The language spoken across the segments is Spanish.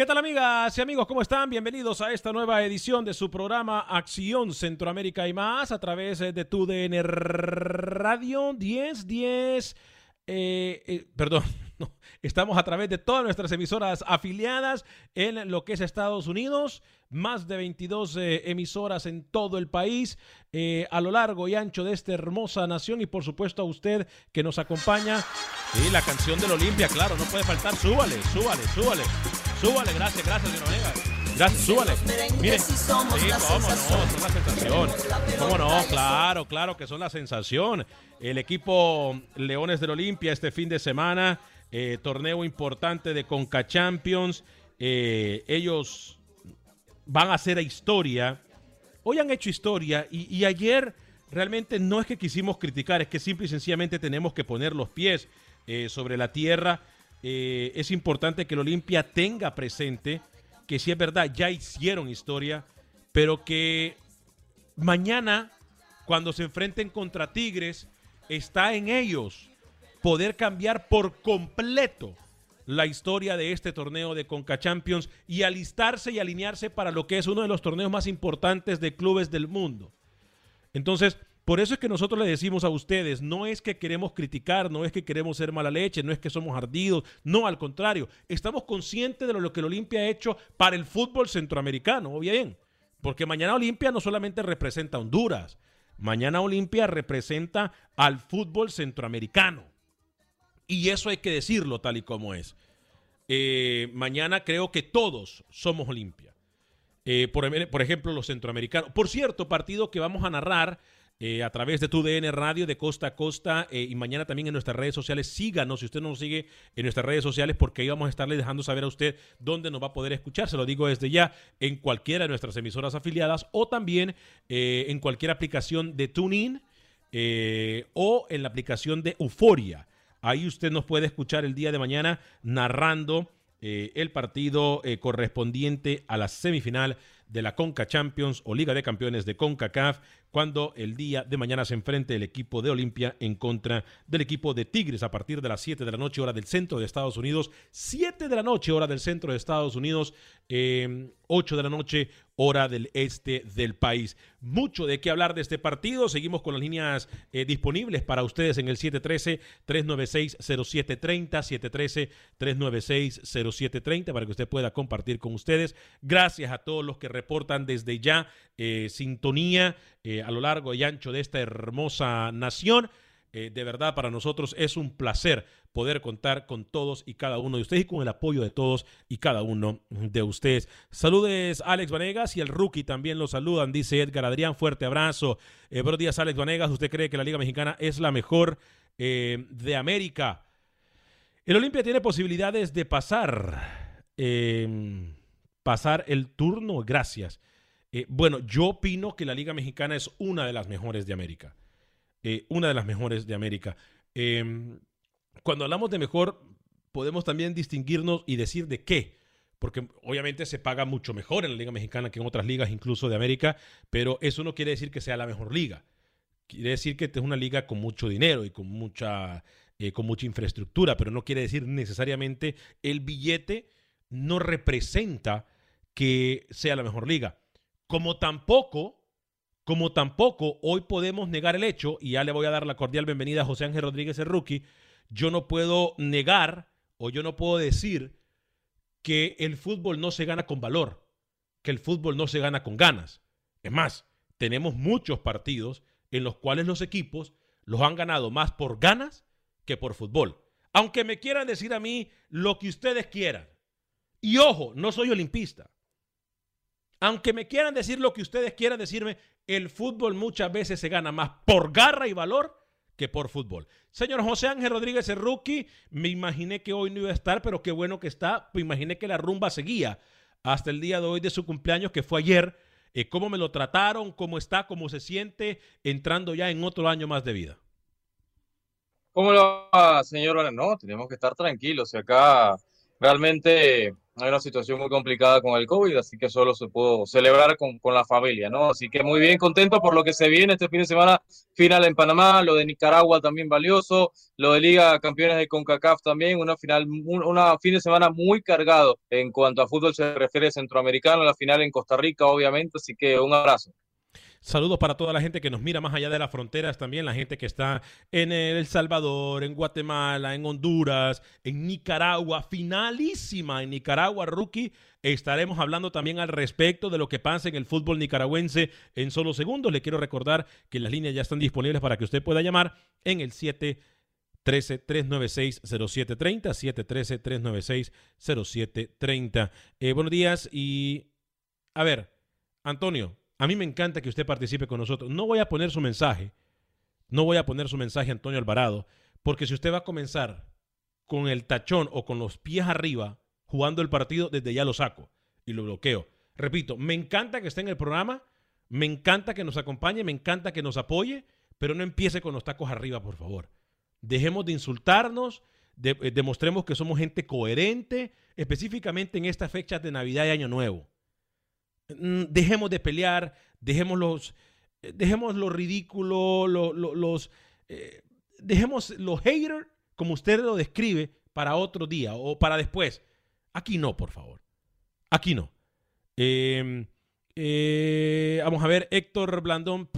¿Qué tal amigas y amigos? ¿Cómo están? Bienvenidos a esta nueva edición de su programa Acción Centroamérica y más a través eh, de tu DN Radio 1010. Eh, eh, perdón, estamos a través de todas nuestras emisoras afiliadas en lo que es Estados Unidos, más de 22 eh, emisoras en todo el país, a lo largo y ancho de esta hermosa nación y por supuesto a usted que nos acompaña. Y la canción del Olimpia, claro, no puede faltar. Súbale, súbale, súbale. Súbale, gracias, gracias, Dios Gracias, súbale. Miren, sí, cómo no, son la sensación. Cómo no, claro, claro que son la sensación. El equipo Leones del Olimpia este fin de semana, eh, torneo importante de Conca Champions. Eh, ellos van a hacer historia. Hoy han hecho historia y, y ayer realmente no es que quisimos criticar, es que simple y sencillamente tenemos que poner los pies eh, sobre la tierra. Eh, es importante que el Olimpia tenga presente que si es verdad, ya hicieron historia, pero que mañana, cuando se enfrenten contra Tigres, está en ellos poder cambiar por completo la historia de este torneo de Conca Champions y alistarse y alinearse para lo que es uno de los torneos más importantes de clubes del mundo. Entonces, por eso es que nosotros le decimos a ustedes, no es que queremos criticar, no es que queremos ser mala leche, no es que somos ardidos, no, al contrario, estamos conscientes de lo que el Olimpia ha hecho para el fútbol centroamericano, bien, porque mañana Olimpia no solamente representa a Honduras, mañana Olimpia representa al fútbol centroamericano. Y eso hay que decirlo tal y como es. Eh, mañana creo que todos somos Olimpia. Eh, por ejemplo, los centroamericanos. Por cierto, partido que vamos a narrar eh, a través de tu DN Radio de costa a costa eh, y mañana también en nuestras redes sociales. Síganos si usted no nos sigue en nuestras redes sociales porque ahí vamos a estarle dejando saber a usted dónde nos va a poder escuchar. Se lo digo desde ya en cualquiera de nuestras emisoras afiliadas o también eh, en cualquier aplicación de TuneIn o en la aplicación de Euforia. Ahí usted nos puede escuchar el día de mañana narrando el partido correspondiente a la semifinal de la Conca Champions o Liga de Campeones de CONCACAF cuando el día de mañana se enfrente el equipo de Olimpia en contra del equipo de Tigres a partir de las 7 de la noche hora del centro de Estados Unidos, 7 de la noche hora del centro de Estados Unidos, eh, 8 de la noche hora del este del país. Mucho de qué hablar de este partido, seguimos con las líneas eh, disponibles para ustedes en el 713-396-0730, 713-396-0730 para que usted pueda compartir con ustedes. Gracias a todos los que reportan desde ya eh, sintonía eh, a lo largo y ancho de esta hermosa nación. Eh, de verdad, para nosotros es un placer poder contar con todos y cada uno de ustedes y con el apoyo de todos y cada uno de ustedes. Saludes Alex Vanegas y el rookie también lo saludan, dice Edgar Adrián, fuerte abrazo. Eh, buenos días Alex Vanegas, ¿usted cree que la Liga Mexicana es la mejor eh, de América? El Olimpia tiene posibilidades de pasar, eh, pasar el turno, gracias. Eh, bueno, yo opino que la Liga Mexicana es una de las mejores de América. Eh, una de las mejores de América. Eh, cuando hablamos de mejor, podemos también distinguirnos y decir de qué. porque obviamente se paga mucho mejor en la Liga Mexicana que en otras ligas, incluso de América, pero eso no quiere decir que sea la mejor liga. Quiere decir que es una liga con mucho dinero y con mucha, eh, con mucha infraestructura, pero no quiere decir necesariamente el billete no representa que sea la mejor liga. Como tampoco, como tampoco hoy podemos negar el hecho, y ya le voy a dar la cordial bienvenida a José Ángel Rodríguez el rookie, yo no puedo negar o yo no puedo decir que el fútbol no se gana con valor, que el fútbol no se gana con ganas. Es más, tenemos muchos partidos en los cuales los equipos los han ganado más por ganas que por fútbol. Aunque me quieran decir a mí lo que ustedes quieran. Y ojo, no soy olimpista. Aunque me quieran decir lo que ustedes quieran decirme, el fútbol muchas veces se gana más por garra y valor que por fútbol. Señor José Ángel Rodríguez, el rookie, me imaginé que hoy no iba a estar, pero qué bueno que está. Me imaginé que la rumba seguía hasta el día de hoy de su cumpleaños, que fue ayer. Eh, ¿Cómo me lo trataron? ¿Cómo está? ¿Cómo se siente entrando ya en otro año más de vida? ¿Cómo lo va, señor? No, tenemos que estar tranquilos. Acá realmente hay una situación muy complicada con el COVID, así que solo se pudo celebrar con, con, la familia, ¿no? Así que muy bien contento por lo que se viene este fin de semana, final en Panamá, lo de Nicaragua también valioso, lo de Liga Campeones de CONCACAF también, una final, un una fin de semana muy cargado en cuanto a fútbol se refiere centroamericano, la final en Costa Rica, obviamente, así que un abrazo. Saludos para toda la gente que nos mira más allá de las fronteras, también la gente que está en El Salvador, en Guatemala, en Honduras, en Nicaragua, finalísima en Nicaragua, rookie. Estaremos hablando también al respecto de lo que pasa en el fútbol nicaragüense en solo segundos. Le quiero recordar que las líneas ya están disponibles para que usted pueda llamar en el 713-396-0730, 713-396-0730. Eh, buenos días y, a ver, Antonio, a mí me encanta que usted participe con nosotros. No voy a poner su mensaje, no voy a poner su mensaje Antonio Alvarado, porque si usted va a comenzar con el tachón o con los pies arriba jugando el partido, desde ya lo saco y lo bloqueo. Repito, me encanta que esté en el programa, me encanta que nos acompañe, me encanta que nos apoye, pero no empiece con los tacos arriba, por favor. Dejemos de insultarnos, eh, demostremos que somos gente coherente, específicamente en estas fechas de Navidad y Año Nuevo. Mm, dejemos de pelear, dejemos los, eh, dejemos lo ridículo, los, eh, dejemos los haters, como usted lo describe, para otro día o para después. Aquí no, por favor. Aquí no. Em, eh, vamos a ver, Héctor Blandón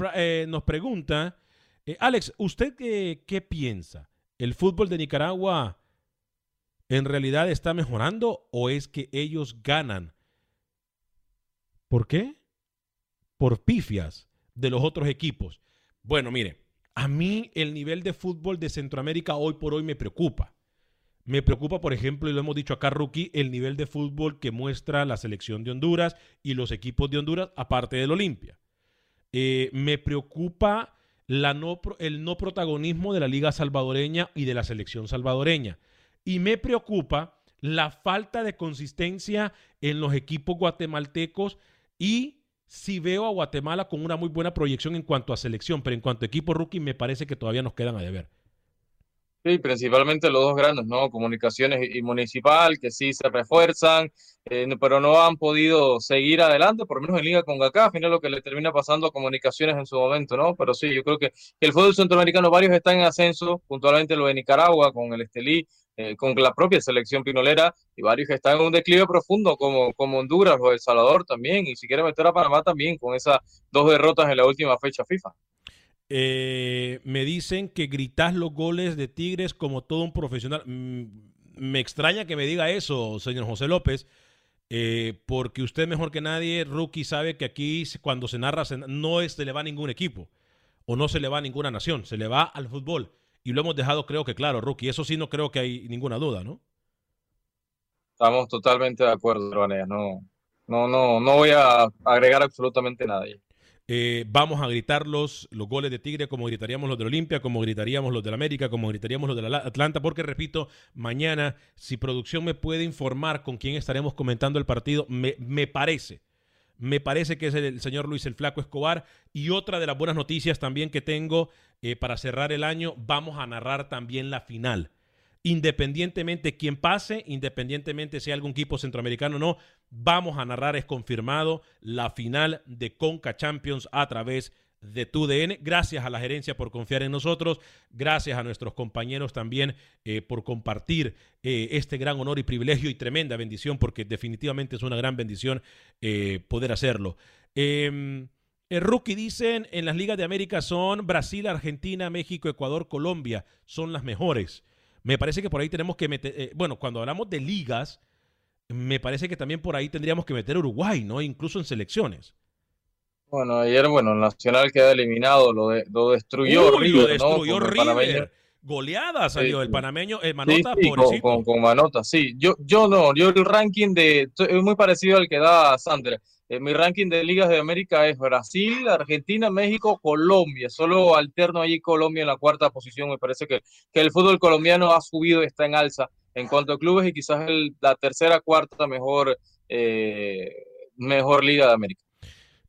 nos pregunta, Alex, ¿usted qué, qué piensa? ¿El fútbol de Nicaragua en realidad está mejorando o es que ellos ganan? ¿Por qué? Por pifias de los otros equipos. Bueno, mire, a mí el nivel de fútbol de Centroamérica hoy por hoy me preocupa. Me preocupa, por ejemplo, y lo hemos dicho acá, Rookie, el nivel de fútbol que muestra la selección de Honduras y los equipos de Honduras, aparte del Olimpia. Eh, me preocupa el no protagonismo de la Liga Salvadoreña y de la selección salvadoreña. Y me preocupa la falta de consistencia en los equipos guatemaltecos y si veo a Guatemala con una muy buena proyección en cuanto a selección, pero en cuanto a equipo rookie me parece que todavía nos quedan a deber. Sí, principalmente los dos grandes, ¿no? Comunicaciones y Municipal, que sí se refuerzan, eh, pero no han podido seguir adelante, por lo menos en Liga con GACA, al final lo que le termina pasando a Comunicaciones en su momento, ¿no? Pero sí, yo creo que el fútbol centroamericano, varios están en ascenso, puntualmente lo de Nicaragua, con el Estelí, eh, con la propia selección pinolera y varios que están en un declive profundo como, como Honduras o El Salvador también y si quiere meter a Panamá también con esas dos derrotas en la última fecha FIFA. Eh, me dicen que gritas los goles de Tigres como todo un profesional. Mm, me extraña que me diga eso, señor José López, eh, porque usted mejor que nadie, rookie, sabe que aquí cuando se narra no se le va a ningún equipo o no se le va a ninguna nación, se le va al fútbol. Y lo hemos dejado, creo que claro, Rookie. Eso sí, no creo que hay ninguna duda, ¿no? Estamos totalmente de acuerdo, Vanessa. No, no, no, no voy a agregar absolutamente nada. Eh, vamos a gritar los, los goles de Tigre como gritaríamos los de Olimpia, como gritaríamos los de América, como gritaríamos los de la Atlanta, porque repito, mañana, si producción me puede informar con quién estaremos comentando el partido, me, me parece me parece que es el, señor Luis el Flaco Escobar. Y otra de las buenas noticias también que tengo eh, para cerrar el año, vamos a narrar también la final. independientemente quién pase, independientemente hay algún equipo centroamericano o no, vamos a narrar, es confirmado, la final de Conca Champions a través de TUDN. Gracias a la gerencia por confiar en nosotros. Gracias a nuestros compañeros también eh, por compartir eh, este gran honor y privilegio y tremenda bendición, porque definitivamente es una gran bendición eh, poder hacerlo. Em, el rookie dicen en las ligas de América son Brasil, Argentina, México, Ecuador, Colombia. Son las mejores. Me parece que por ahí tenemos que meter, bueno, cuando hablamos de ligas, me parece que también por ahí tendríamos que meter Uruguay, ¿no? Incluso en selecciones. Bueno, ayer, bueno, el Nacional queda eliminado, lo, lo destruyó Uy, River, lo destruyó ¿no? River. Goleada salió sí, el panameño, el Manota, sí, sí, con, con, con, Manota, sí. Yo, yo no, yo el ranking de, es muy parecido al que da Sandra. Eh, mi ranking de ligas de América es Brasil, Argentina, México, Colombia. Solo alterno allí Colombia en la cuarta posición. Me parece que, que el fútbol colombiano ha subido, está en alza en cuanto a clubes y quizás el, la tercera, cuarta mejor, eh, mejor liga de América.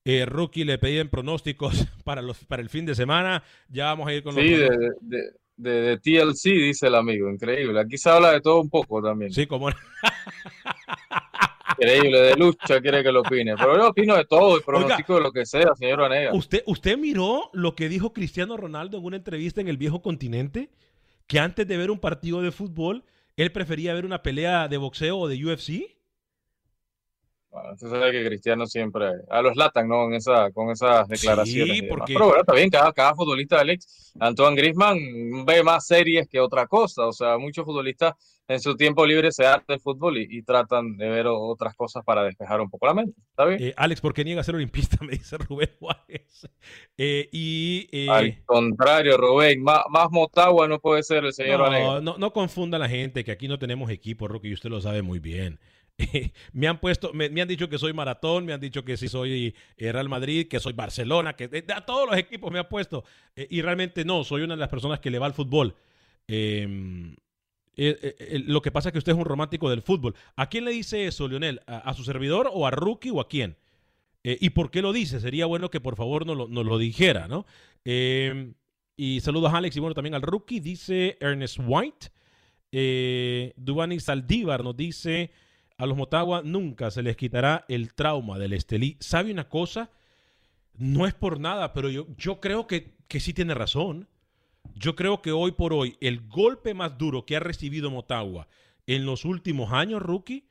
Eh, rookie le pedían pronósticos para, los, para el fin de semana. Ya vamos a ir con los. Sí, de, de, de, de, TLC, dice el amigo. Increíble. Aquí se habla de todo un poco también. Sí, como. Increíble, de lucha quiere que lo opine. Pero yo opino de todo, y pronóstico de lo que sea, señor Vanega. ¿usted, ¿Usted miró lo que dijo Cristiano Ronaldo en una entrevista en el viejo continente? Que antes de ver un partido de fútbol, él prefería ver una pelea de boxeo o de UFC. Bueno, usted sabe que Cristiano siempre a los latan, ¿no? En esa, con esas declaraciones. Sí, porque... Pero bueno, está bien, cada, cada futbolista, Alex, Antoine Griezmann ve más series que otra cosa. O sea, muchos futbolistas en su tiempo libre se hartan el fútbol y, y, tratan de ver otras cosas para despejar un poco la mente. ¿Está bien? Eh, Alex, ¿por qué niega ser olimpista? Me dice Rubén Juárez. Eh, y, eh... Al contrario, Rubén, más, más, Motagua no puede ser el señor no, no, no confunda a la gente, que aquí no tenemos equipo, Roque, y usted lo sabe muy bien. me han puesto, me, han dicho que soy maratón, me han dicho que sí soy eh, Real Madrid, que soy Barcelona, que eh, a todos los equipos me han puesto. Eh, y realmente no, soy una de las personas que le va al fútbol. Em, lo que pasa es que usted es un romántico del fútbol. ¿A quién le dice eso, Lionel? ¿A, su servidor o a Rookie o a quién? ¿Y por qué lo dice? Sería bueno que por favor nos lo, lo dijera, ¿no? Em, y saludos a Alex y bueno también al Rookie, dice Ernest White. Dubani Saldívar nos dice a los Motagua nunca se les quitará el trauma del Estelí. ¿Sabe una cosa? No es por nada, pero yo, creo que, que sí tiene razón. Yo creo que hoy por hoy el golpe más duro que ha recibido Motagua en los últimos años, rookie,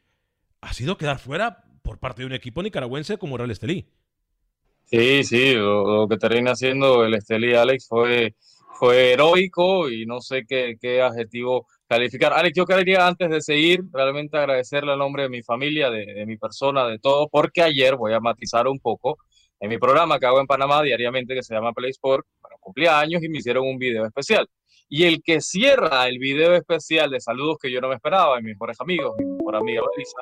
ha sido quedar fuera por parte de un equipo nicaragüense como era el Estelí. Sí, sí, lo, lo, que termina haciendo el Estelí, Alex, fue, fue heroico y no sé qué, qué adjetivo calificar. Alex, yo quería antes de seguir realmente agradecerle al nombre de mi familia, de, de, mi persona, de todo, porque ayer voy a matizar un poco en mi programa que hago en Panamá diariamente que se llama Play Sport, bueno, cumplía años y me hicieron un video especial. Y el que cierra el video especial de saludos que yo no me esperaba, mis mejores amigos, mi mejor amiga Marisa,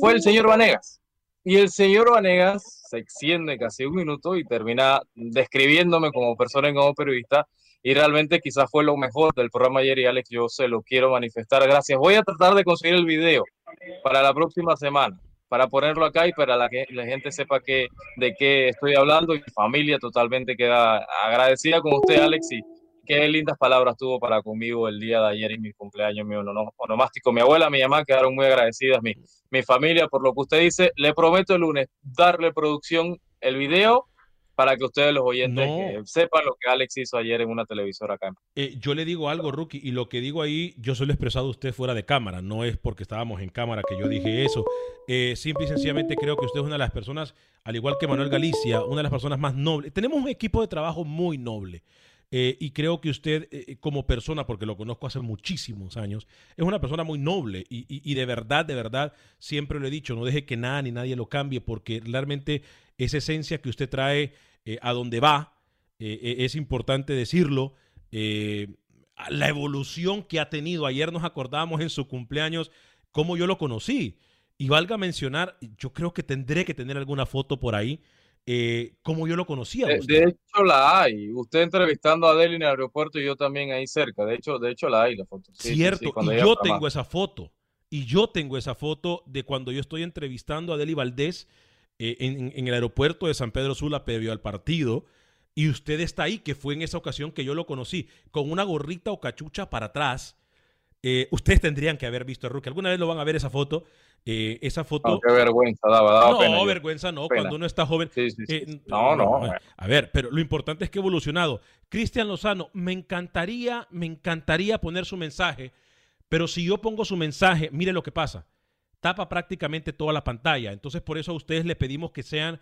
fue el señor Vanegas. Y el señor Vanegas se extiende casi un minuto y termina describiéndome como persona y como periodista y realmente quizás fue lo mejor del programa ayer y Alex, yo se lo quiero manifestar. Gracias. Voy a tratar de conseguir el video para la próxima semana, para ponerlo acá y para que la gente sepa de qué estoy hablando y mi familia totalmente queda agradecida con usted, Alex, qué lindas palabras tuvo para conmigo el día de ayer y mi cumpleaños, mi onomástico. Mi abuela, mi mamá quedaron muy agradecidas, mi, mi familia, por lo que usted dice. Le prometo el lunes darle producción el video para que ustedes los oyentes no. que sepan lo que Alex hizo ayer en una televisora acá. Eh, yo le digo algo, Rookie, y lo que digo ahí, yo se lo he expresado a usted fuera de cámara, no es porque estábamos en cámara que yo dije eso. Eh, simple y sencillamente creo que usted es una de las personas, al igual que Manuel Galicia, una de las personas más nobles. Tenemos un equipo de trabajo muy noble. Eh, y creo que usted, eh, como persona, porque lo conozco hace muchísimos años, es una persona muy noble y, y, de verdad, de verdad, siempre lo he dicho, no deje que nada ni nadie lo cambie, porque realmente esa esencia que usted trae eh, a donde va, eh, es importante decirlo, eh, la evolución que ha tenido. Ayer nos acordamos en su cumpleaños cómo yo lo conocí. Y valga mencionar, yo creo que tendré que tener alguna foto por ahí, eh, como yo lo conocía. De, de, hecho, la hay. Usted entrevistando a Adele en el aeropuerto y yo también ahí cerca. De hecho, de hecho la hay la foto. Sí, Cierto, sí, sí, y yo tengo esa foto. Y yo tengo esa foto de cuando yo estoy entrevistando a Adeli Valdés eh, en, en, el aeropuerto de San Pedro Sula previo al partido. Y usted está ahí, que fue en esa ocasión que yo lo conocí, con una gorrita o cachucha para atrás. Eh, ustedes tendrían que haber visto a Rookie. Alguna vez lo van a ver esa foto. Eh, esa foto. No, qué vergüenza daba, daba no, pena vergüenza no, Pena. cuando uno está joven. Sí, sí, sí. Eh, No, no, A ver, pero lo importante es que ha evolucionado. Cristian Lozano, me encantaría, me encantaría poner su mensaje, pero si yo pongo su mensaje, mire lo que pasa. Tapa prácticamente toda la pantalla. Entonces, por eso a ustedes le pedimos que sean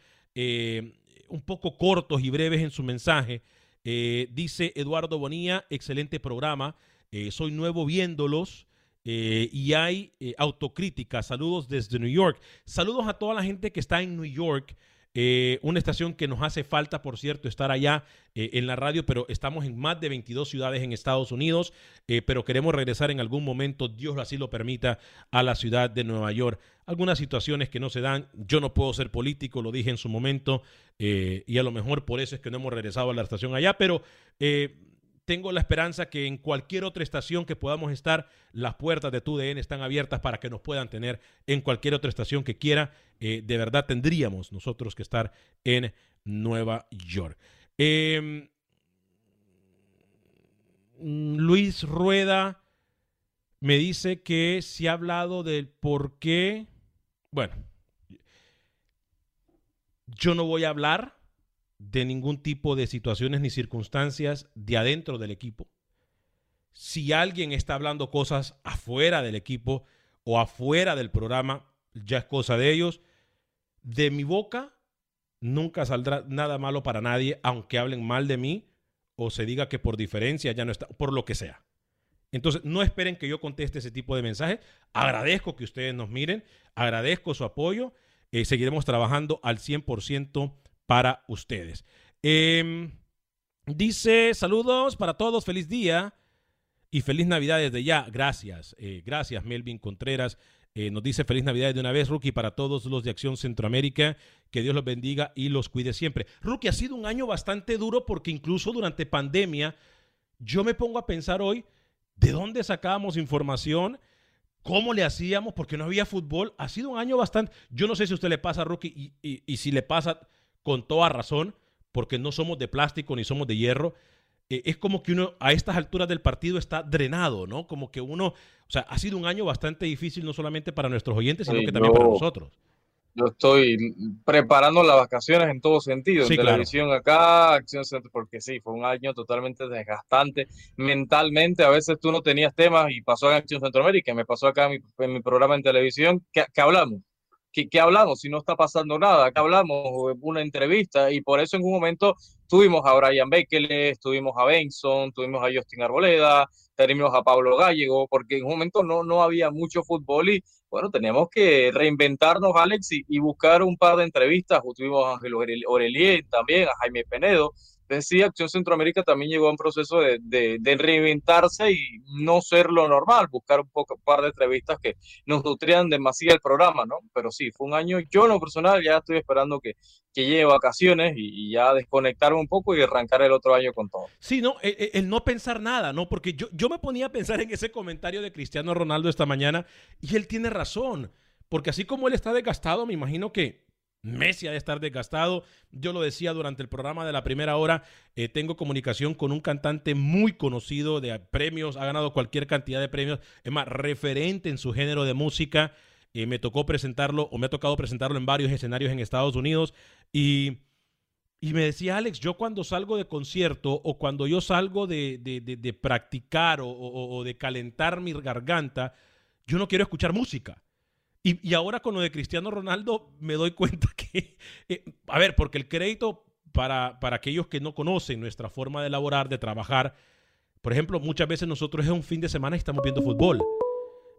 un poco cortos y breves en su mensaje. Dice Eduardo Bonilla, excelente programa. Eh, soy nuevo viéndolos. eh, y hay eh, autocrítica. Saludos desde New York. Saludos a toda la gente que está en New York. una estación que nos hace falta, por cierto, estar allá en la radio, pero estamos en más de 22 ciudades en Estados Unidos, pero queremos regresar en algún momento, Dios así lo permita, a la ciudad de Nueva York. Algunas situaciones que no se dan, yo no puedo ser político, lo dije en su momento, y a lo mejor por eso es que no hemos regresado a la estación allá, pero tengo la esperanza que en cualquier otra estación que podamos estar, las puertas de TUDN están abiertas para que nos puedan tener en cualquier otra estación que quiera. Eh, de verdad tendríamos nosotros que estar en Nueva York. Eh, Luis Rueda me dice que se ha hablado del por qué. Bueno, yo no voy a hablar de ningún tipo de situaciones ni circunstancias de adentro del equipo. Si alguien está hablando cosas afuera del equipo o afuera del programa, ya es cosa de ellos. De mi boca nunca saldrá nada malo para nadie, aunque hablen mal de mí o se diga que por diferencia ya no está, por lo que sea. Entonces, no esperen que yo conteste ese tipo de mensajes. Agradezco que ustedes nos miren, agradezco su apoyo. Eh, seguiremos trabajando al 100% para ustedes. Eh, dice, saludos para todos, feliz día y feliz Navidad desde ya. Gracias, eh, gracias Melvin Contreras. Eh, nos dice feliz Navidad de una vez, Rookie, para todos los de Acción Centroamérica. Que Dios los bendiga y los cuide siempre. Rookie, ha sido un año bastante duro porque incluso durante pandemia, yo me pongo a pensar hoy, ¿de dónde sacábamos información? ¿Cómo le hacíamos? Porque no había fútbol. Ha sido un año bastante... Yo no sé si a usted le pasa, Rookie, y si le pasa con toda razón, porque no somos de plástico ni somos de hierro. eh, es como que uno a estas alturas del partido está drenado, ¿no? Como que uno, o sea, ha sido un año bastante difícil no solamente para nuestros oyentes, sino Sí, que también para yo- nosotros. Yo estoy preparando las vacaciones en todo sentido, Sí, en claro. televisión acá, acción centro, porque sí, fue un año totalmente desgastante mentalmente. A veces tú no tenías temas y pasó en Acción Centroamérica, me pasó acá en mi, en mi programa en televisión, ¿qué, qué hablamos? ¿Qué, qué hablamos si no está pasando nada? ¿Qué hablamos? Una entrevista y por eso en un momento tuvimos a Brian Bekeles, tuvimos a Benson, tuvimos a Justin Arboleda, tuvimos a Pablo Gallego, porque en un momento no, no había mucho fútbol y bueno, teníamos que reinventarnos, Alex, y, y buscar un par de entrevistas. Tuvimos a Ángel Orel- Orelier también, a Jaime Penedo. Entonces, sí, Acción Centroamérica también llegó a un proceso de, de, reinventarse y no ser lo normal, buscar un poco, un par de entrevistas que nos nutrían demasiado el programa, ¿no? Pero sí, fue un año, yo en lo personal ya estoy esperando que, que llegue vacaciones y, ya desconectarme un poco y arrancar el otro año con todo. Sí, no, el, el- el no pensar nada, ¿no? Porque yo, yo me ponía a pensar en ese comentario de Cristiano Ronaldo esta mañana y él tiene razón, porque así como él está desgastado, me imagino que Messi ha de estar desgastado. Yo lo decía durante el programa de la primera hora, eh, tengo comunicación con un cantante muy conocido de premios, ha ganado cualquier cantidad de premios, es más, referente en su género de música. Eh, me tocó presentarlo o me ha tocado presentarlo en varios escenarios en Estados Unidos y... Y me decía Alex, yo cuando salgo de concierto o cuando yo salgo de, de- de- practicar o de calentar mi garganta, yo no quiero escuchar música. Y, y ahora con lo de Cristiano Ronaldo me doy cuenta que, eh, a ver, porque el crédito para, para aquellos que no conocen nuestra forma de elaborar, de trabajar, por ejemplo, muchas veces nosotros es un fin de semana y estamos viendo fútbol.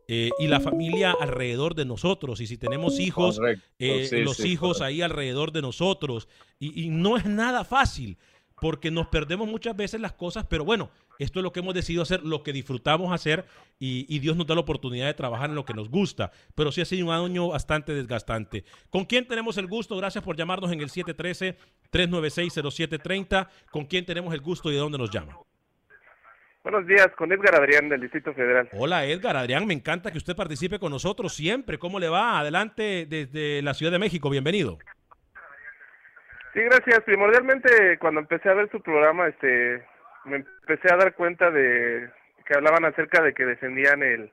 Eh, y la familia alrededor de nosotros. Y si tenemos hijos, eh, Sí, los sí, hijos correcto. ahí alrededor de nosotros. Y, y no es nada fácil, porque nos perdemos muchas veces las cosas, pero bueno, esto es lo que hemos decidido hacer, lo que disfrutamos hacer, y, y Dios nos da la oportunidad de trabajar en lo que nos gusta. Pero sí ha sido un año bastante desgastante. ¿Con quién tenemos el gusto? Gracias por llamarnos en el 713-396-0730. ¿Con quién tenemos el gusto y de dónde nos llama? Buenos días, con Edgar Adrián del Distrito Federal. Hola Edgar, Adrián, me encanta que usted participe con nosotros siempre. ¿Cómo le va? Adelante desde la Ciudad de México, bienvenido. Sí, gracias. Primordialmente, cuando empecé a ver su programa, este, me empecé a dar cuenta de que hablaban acerca de que defendían el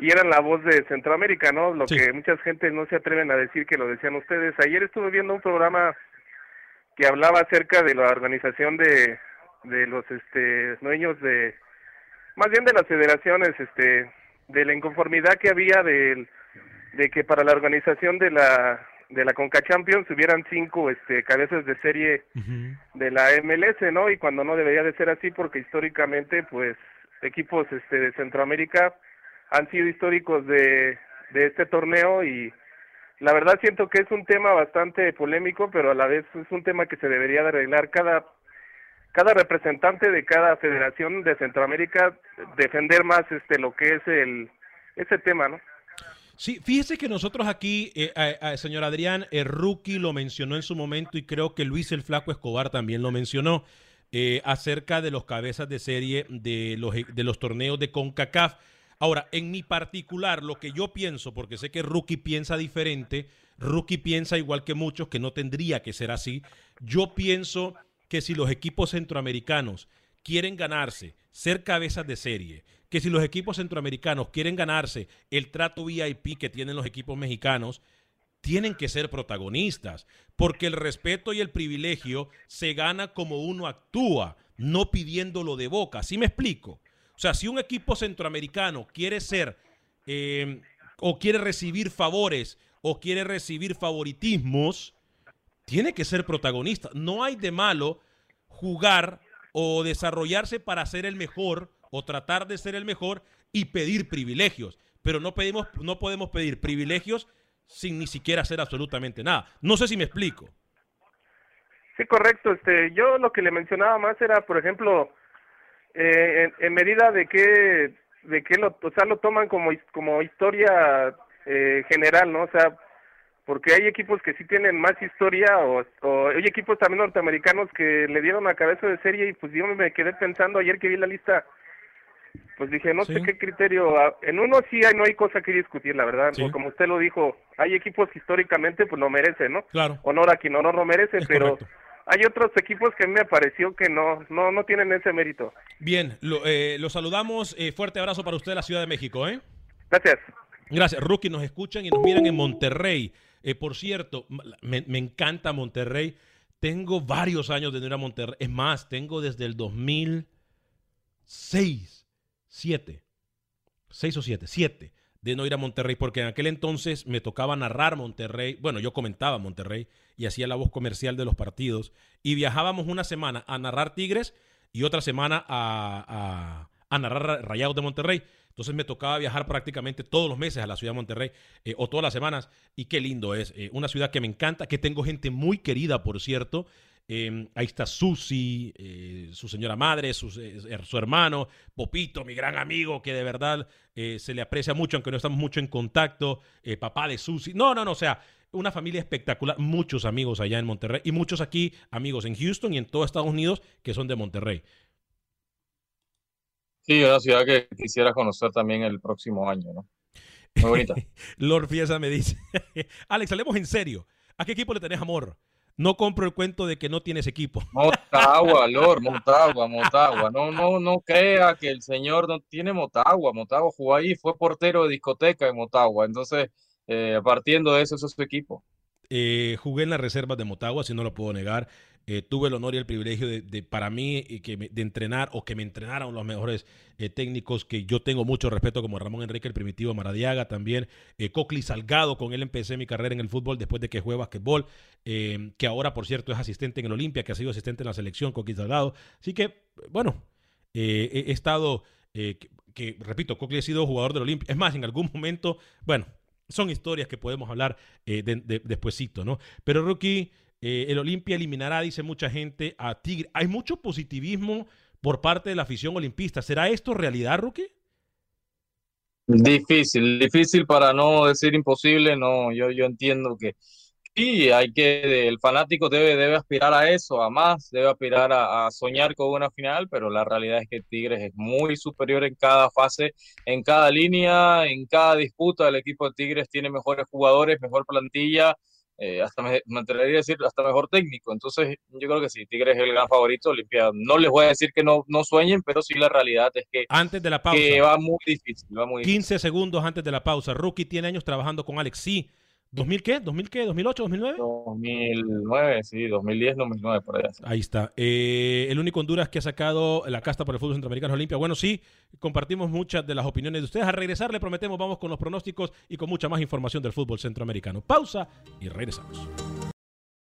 y eran la voz de Centroamérica, ¿no? Lo que muchas gente no se atreven a decir que lo decían ustedes. Ayer estuve viendo un programa que hablaba acerca de la organización de, de los este dueños de más bien de las federaciones este de la inconformidad que había de, de que para la organización de la de la Conca Champions hubieran cinco este cabezas de serie de la MLS, ¿no? Y cuando no debería de ser así porque históricamente pues equipos este de Centroamérica han sido históricos de de este torneo y la verdad siento que es un tema bastante polémico, pero a la vez es un tema que se debería de arreglar cada cada representante de cada federación de Centroamérica defender más este lo que es el ese tema, ¿no? Sí, fíjese que nosotros aquí, eh, señor Adrián, el rookie lo mencionó en su momento y creo que Luis el Flaco Escobar también lo mencionó eh, acerca de los cabezas de serie de los, de los torneos de CONCACAF. Ahora, en mi particular, lo que yo pienso, porque sé que Rookie piensa diferente, Rookie piensa igual que muchos, que no tendría que ser así. Yo pienso que si los equipos centroamericanos quieren ganarse, ser cabezas de serie, que si los equipos centroamericanos quieren ganarse el trato VIP que tienen los equipos mexicanos, tienen que ser protagonistas, porque el respeto y el privilegio se gana como uno actúa, no pidiéndolo de boca. ¿Sí me explico? O sea, si un equipo centroamericano quiere ser eh, o quiere recibir favores o quiere recibir favoritismos, tiene que ser protagonista. No hay de malo jugar o desarrollarse para ser el mejor o tratar de ser el mejor y pedir privilegios. Pero no, pedimos, no podemos pedir privilegios sin ni siquiera hacer absolutamente nada. No sé si me explico. Sí, correcto. Este, yo lo que le mencionaba más era, por ejemplo, eh, en, medida de que de que lo, o sea, lo toman como como historia eh, general, ¿no? O sea, porque hay equipos que sí tienen más historia o, o, hay equipos también norteamericanos que le dieron a cabeza de serie y pues yo me quedé pensando ayer que vi la lista pues dije no sé qué criterio ah, en uno sí hay no hay cosa que discutir la verdad como usted lo dijo hay equipos que históricamente pues lo merecen no claro honor a quien honor no merece pero hay otros equipos que me pareció que no, no, no tienen ese mérito. Bien, lo, eh, saludamos. Eh, fuerte abrazo para usted de la Ciudad de México. ¿eh? Gracias. Gracias. Rookie, nos escuchan y nos miran en Monterrey. Eh, por cierto, me, me, encanta Monterrey. Tengo varios años de no ir a Monterrey. Es más, tengo desde el 2006, 7, 6 o 7, 7 de no ir a Monterrey, porque en aquel entonces me tocaba narrar Monterrey, bueno, yo comentaba Monterrey y hacía la voz comercial de los partidos, y viajábamos una semana a narrar Tigres y otra semana a, narrar Rayados de Monterrey. Entonces me tocaba viajar prácticamente todos los meses a la ciudad de Monterrey eh, o todas las semanas. Y qué lindo es. Eh, una ciudad que me encanta, que tengo gente muy querida, por cierto. Em, ahí está Susi, eh, su señora madre, eh, su, hermano, Popito, mi gran amigo, que de verdad se le aprecia mucho, aunque no estamos mucho en contacto, papá de Susi. No, no, no, o sea, una familia espectacular, muchos amigos allá en Monterrey y muchos aquí, amigos en Houston y en todo Estados Unidos que son de Monterrey. Sí, una ciudad que quisiera conocer también el próximo año, ¿no? Muy bonita. Lord Fiesa me dice, Alex, hablemos en serio. ¿A qué equipo le tenés amor? No compro el cuento de que no tienes equipo. Motagua, Lord, Motagua, Motagua. No, no, no crea que el señor no tiene Motagua. Motagua jugó ahí, fue portero de discoteca en Motagua. Entonces, eh, partiendo de eso, eso es su equipo. Eh, jugué en las reservas de Motagua, si no lo puedo negar. Eh, tuve el honor y el privilegio de, para mí, eh, que de entrenar o que me entrenaran los mejores eh, técnicos que yo tengo mucho respeto, como Ramón Enrique, el primitivo Maradiaga, también Cocli Salgado, con él empecé mi carrera en el fútbol después de que jugué basquetbol, que ahora, por cierto, es asistente en el Olimpia, que ha sido asistente en la selección, Cocli Salgado. Así que, bueno, he estado, que, repito, Cocli ha sido jugador del Olimpia. Es más, en algún momento, bueno, son historias que podemos hablar de, ¿no? Pero Rookie eh, el Olimpia eliminará, dice mucha gente, a Tigre. Hay mucho positivismo por parte de la afición olimpista. ¿Será esto realidad, Rookie? Difícil, difícil para no decir imposible. No, yo, yo entiendo que sí, hay que, el fanático debe, debe aspirar a eso, a más, debe aspirar a, a, soñar con una final, pero la realidad es que Tigres es muy superior en cada fase, en cada línea, en cada disputa. El equipo de Tigres tiene mejores jugadores, mejor plantilla eh, hasta me, me, atrevería a decir hasta mejor técnico. Entonces, yo creo que sí, Tigres es el gran favorito Olimpiada. No les voy a decir que no, no sueñen, pero sí la realidad es que, antes de la pausa, que va muy difícil. Va muy 15 difícil. segundos antes de la pausa. Rookie tiene años trabajando con Alex. Sí. ¿2000 qué? ¿2000 qué? ¿2008? ¿2009? 2009, sí, 2010, 2009, por allá. Ahí está. Eh, el único Honduras que ha sacado la casta por el fútbol centroamericano Olimpia. Bueno, sí, compartimos muchas de las opiniones de ustedes. Al regresar le prometemos, vamos con los pronósticos y con mucha más información del fútbol centroamericano. Pausa y regresamos.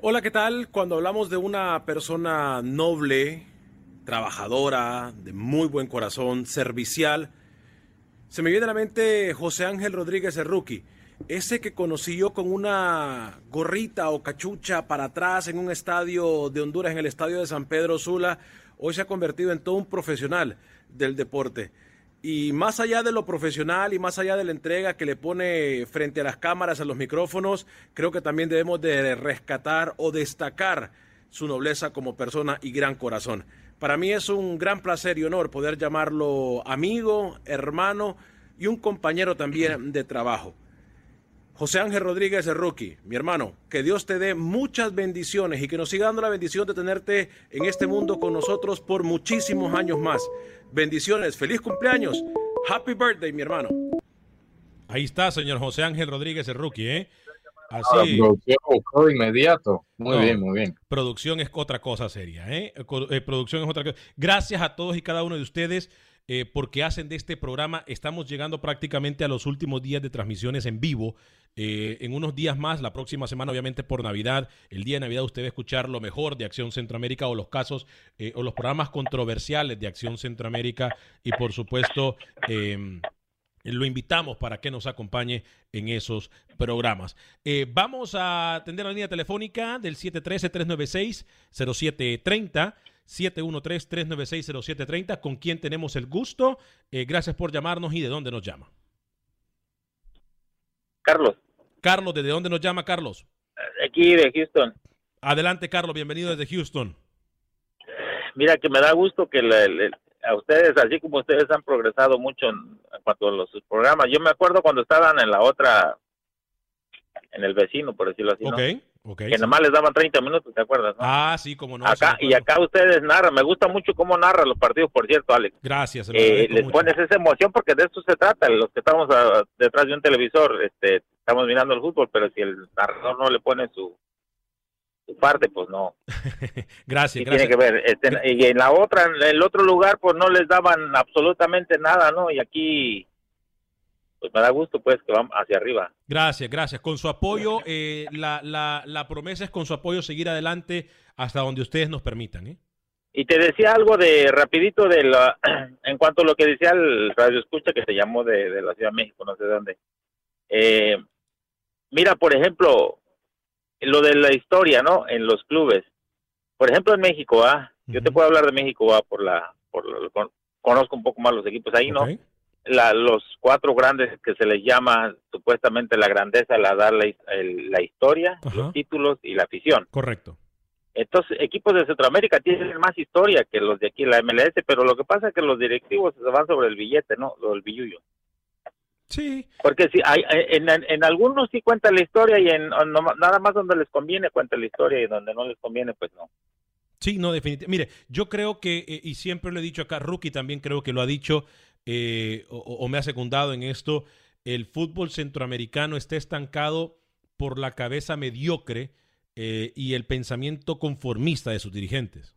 Hola, ¿qué tal? Cuando hablamos de una persona noble, trabajadora, de muy buen corazón, servicial, se me viene a la mente José Ángel Rodríguez rookie. Ese que conocí yo con una gorrita o cachucha para atrás en un estadio de Honduras, en el estadio de San Pedro Sula, hoy se ha convertido en todo un profesional del deporte. Y más allá de lo profesional y más allá de la entrega que le pone frente a las cámaras, a los micrófonos, creo que también debemos de rescatar o destacar su nobleza como persona y gran corazón. Para mí es un gran placer y honor poder llamarlo amigo, hermano y un compañero también de trabajo. José Ángel Rodríguez, el rookie, mi hermano, que Dios te dé muchas bendiciones y que nos siga dando la bendición de tenerte en este mundo con nosotros por muchísimos años más. Bendiciones, feliz cumpleaños, happy birthday, mi hermano. Ahí está, señor José Ángel Rodríguez, el rookie, ¿eh? Así. Ah, producción inmediato. Muy no, bien, muy bien. Producción es otra cosa seria, ¿eh? eh producción es otra cosa. Gracias a todos y cada uno de ustedes. Eh, porque hacen de este programa. Estamos llegando prácticamente a los últimos días de transmisiones en vivo. Eh, en unos días más, la próxima semana, obviamente por Navidad, el día de Navidad, usted va a escuchar lo mejor de Acción Centroamérica o los casos eh, o los programas controversiales de Acción Centroamérica y, por supuesto, eh, lo invitamos para que nos acompañe en esos programas. Eh, vamos a atender la línea telefónica del 713-396-0730. 713-396-0730, con quien tenemos el gusto. Eh, gracias por llamarnos y de dónde nos llama. Carlos. Carlos, ¿desde dónde nos llama Carlos? Aquí de Houston. Adelante, Carlos, bienvenido desde Houston. Mira, que me da gusto que le, le, a ustedes, así como ustedes han progresado mucho en, en cuanto a los programas. Yo me acuerdo cuando estaban en la otra, en el vecino, por decirlo así, ¿no? Ok, ok. que nomás les daban 30 minutos, ¿te acuerdas? No? Ah, sí, como no. acá sí, y acá ustedes narran. Me gusta mucho cómo narran los partidos, por cierto, Alex. Gracias. Eh, les pones esa emoción porque de esto se trata. Los que estamos a, detrás de un televisor, este, estamos mirando el fútbol, pero si el narrador no le pone su su parte, pues no. gracias, sí gracias. Tiene que ver. Este, y en la otra, en el otro lugar, pues no les daban absolutamente nada, ¿no? Y aquí, pues me da gusto, pues, que van hacia arriba. Gracias, gracias. Con su apoyo, eh, la, la, la promesa es con su apoyo seguir adelante hasta donde ustedes nos permitan, ¿eh? Y te decía algo de rapidito de la, en cuanto a lo que decía el radio escucha que se llamó de, de la Ciudad de México, no sé de dónde. Eh, mira, por ejemplo, lo de la historia, ¿no? En los clubes. Por ejemplo, en México, ¿ah? Yo te puedo hablar de México, ¿ah? Por la, por con, conozco un poco más los equipos ahí. ¿no? La, los cuatro grandes que se les llama supuestamente la grandeza, la da la, el- la historia, Ajá. los títulos y la afición. Correcto. Entonces, equipos de Centroamérica tienen más historia que los de aquí, la MLS, pero lo que pasa es que los directivos se van sobre el billete, ¿no? Lo del billullo. Sí, Porque sí, hay, en, en, en algunos sí cuenta la historia y en no- nada más donde les conviene cuenta la historia y donde no les conviene, pues no. Sí, no, definitivamente. Mire, yo creo que, eh, y siempre lo he dicho acá, Rookie también creo que lo ha dicho eh, o, o me ha secundado en esto, el fútbol centroamericano está estancado por la cabeza mediocre eh, y el pensamiento conformista de sus dirigentes.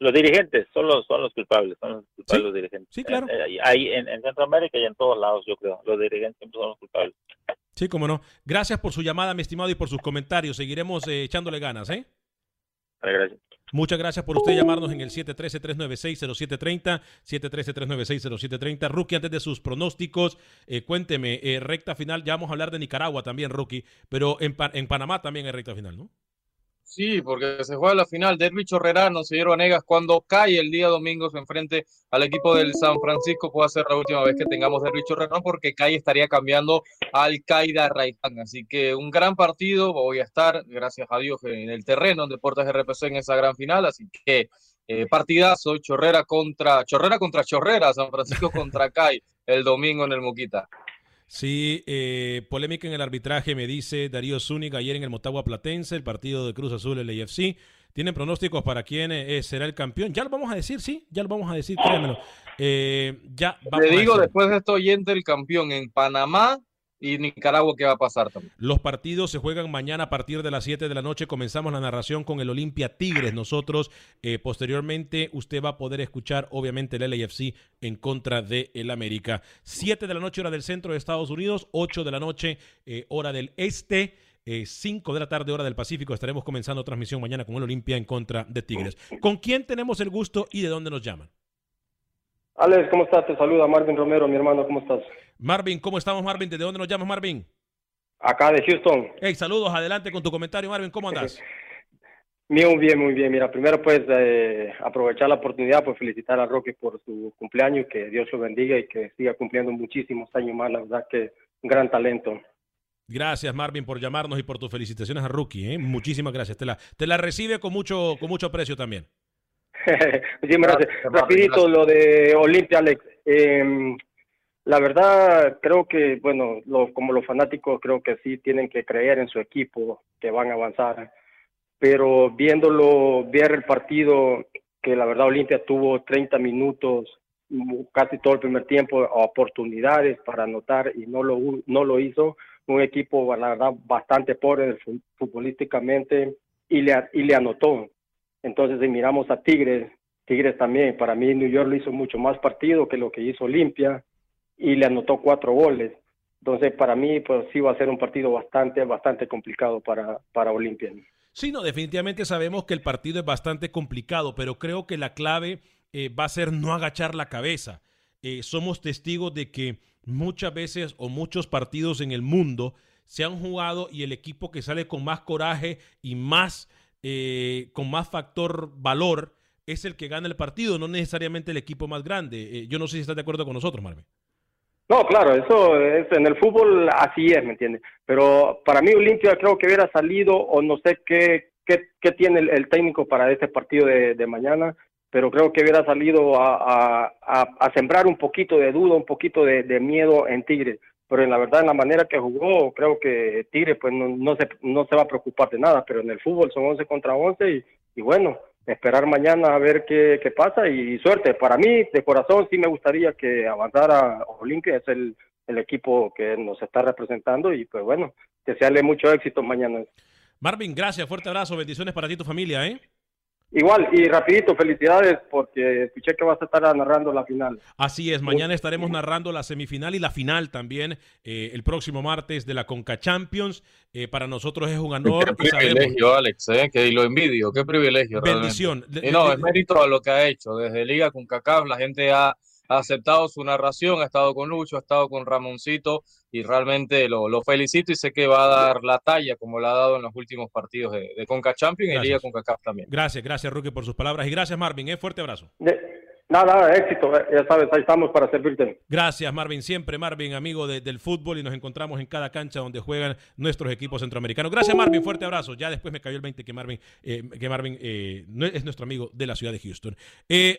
Los dirigentes son los, son los culpables, son los culpables Sí, los dirigentes. sí, claro. Eh, eh, ahí en, en Centroamérica y en todos lados, yo creo. Los dirigentes siempre son los culpables. Sí, cómo no. Gracias por su llamada, mi estimado, y por sus comentarios. Seguiremos eh, echándole ganas, ¿eh? gracias. Muchas gracias por usted llamarnos en el 713-396-0730, 713-396-0730. Rookie, antes de sus pronósticos, eh, cuénteme, eh, recta final, ya vamos a hablar de Nicaragua también, Rookie, pero en, en Panamá también hay recta final, ¿no? Sí, porque se juega la final. Derby Chorrerano, señor Vanegas, cuando cae el día domingo se enfrente al equipo del San Francisco, puede ser la última vez que tengamos Derby Chorrerano, porque cae estaría cambiando al Qaida Raikán. Así que un gran partido, voy a estar, gracias a Dios, en el terreno en Deportes RPC en esa gran final. Así que eh, partidazo, Chorrera contra Chorrera contra Chorrera, San Francisco contra CAI el domingo en el Moquita. Sí, eh, polémica en el arbitraje, me dice Darío Zúñiga ayer en el Motagua Platense, el partido de Cruz Azul, el AFC. ¿Tienen pronósticos para quién eh, será el campeón? Ya lo vamos a decir, sí, ya lo vamos a decir, créanmelo. Eh, ya Le digo después de esto oyente el campeón en Panamá, y Nicaragua qué va a pasar también. Los partidos se juegan mañana a partir de las 7 de la noche. Comenzamos la narración con el Olimpia Tigres. Nosotros, eh, posteriormente, usted va a poder escuchar, obviamente, el LAFC en contra de el América. 7 de la noche, hora del centro de Estados Unidos. 8 de la noche, eh, hora del este. 5 eh, de la tarde, hora del Pacífico. Estaremos comenzando transmisión mañana con el Olimpia en contra de Tigres. ¿Con quién tenemos el gusto y de dónde nos llaman? Alex, ¿cómo estás? Te saluda Marvin Romero, mi hermano, ¿cómo estás? Marvin, ¿cómo estamos, Marvin? ¿De dónde nos llamas, Marvin? Acá de Houston. Hey, saludos, adelante con tu comentario, Marvin, ¿cómo andas? Muy bien, muy bien. Mira, primero pues eh, aprovechar la oportunidad por felicitar a Rocky por su cumpleaños, que Dios lo bendiga y que siga cumpliendo muchísimos años más, la verdad que un gran talento. Gracias, Marvin, por llamarnos y por tus felicitaciones a Rookie. ¿eh? Muchísimas gracias. Te la, te la recibe con mucho, con mucho aprecio también. Muchísimas gracias. Rapidito lo de Olimpia, Alex. Em, la verdad, creo que, bueno, como los fanáticos, creo que sí tienen que creer en su equipo, que van a avanzar. Pero viéndolo, ver el partido, que la verdad Olimpia tuvo 30 minutos, casi todo el primer tiempo, oportunidades para anotar y no lo, no lo hizo. Un equipo, la verdad, bastante pobre futbolísticamente y le, y le anotó. Entonces, si miramos a Tigres, Tigres también, para mí New York lo hizo mucho más partido que lo que hizo Olimpia y le anotó cuatro goles. Entonces, para mí, pues sí va a ser un partido bastante, bastante complicado para, para Olimpia. Sí, no, definitivamente sabemos que el partido es bastante complicado, pero creo que la clave eh, va a ser no agachar la cabeza. Eh, somos testigos de que muchas veces o muchos partidos en el mundo se han jugado y el equipo que sale con más coraje y más eh, con más factor valor es el que gana el partido, no necesariamente el equipo más grande. Eh, yo no sé si estás de acuerdo con nosotros, Marvin. No, claro, eso es en el fútbol así es, ¿me entiendes? Pero para mí Olimpia creo que hubiera salido o no sé qué, qué, tiene el, técnico para este partido de, mañana, pero creo que hubiera salido a, sembrar un poquito de duda, un poquito de, de miedo en Tigres pero en la verdad en la manera que jugó creo que Tigre pues no, no, se, no se va a preocupar de nada, pero en el fútbol son 11 contra 11 y, bueno, esperar mañana a ver qué, qué, pasa y suerte. Para mí, de corazón, sí me gustaría que avanzara Olimpia, es el, el equipo que nos está representando y pues bueno, que se hale mucho éxito mañana. Marvin, gracias, fuerte abrazo, bendiciones para ti y tu familia, ¿eh? Igual, y rapidito, felicidades porque escuché que vas a estar narrando la final. Así es, mañana estaremos narrando la semifinal y la final también eh, el próximo martes de la Conca Champions. Eh, para nosotros es un honor. Qué privilegio, Alex, eh, que lo envidio, qué privilegio. Bendición. Y no, es mérito a lo que ha hecho. Desde Liga CONCACAF la gente ha ha aceptado su narración, ha estado con Lucho, ha estado con Ramoncito y realmente lo, felicito y sé que va a dar la talla como la ha dado en los últimos partidos de, Conca Champions y Liga CONCACAF también. Gracias, gracias Rookie por sus palabras y gracias Marvin, ¿eh? fuerte abrazo. nada, éxito, eh, ya sabes, ahí estamos para servirte. Gracias Marvin, siempre Marvin, amigo del fútbol y nos encontramos en cada cancha donde juegan nuestros equipos centroamericanos. Gracias Marvin, fuerte abrazo. Ya después me cayó el 20 que Marvin, eh, que Marvin eh, es nuestro amigo de la ciudad de Houston.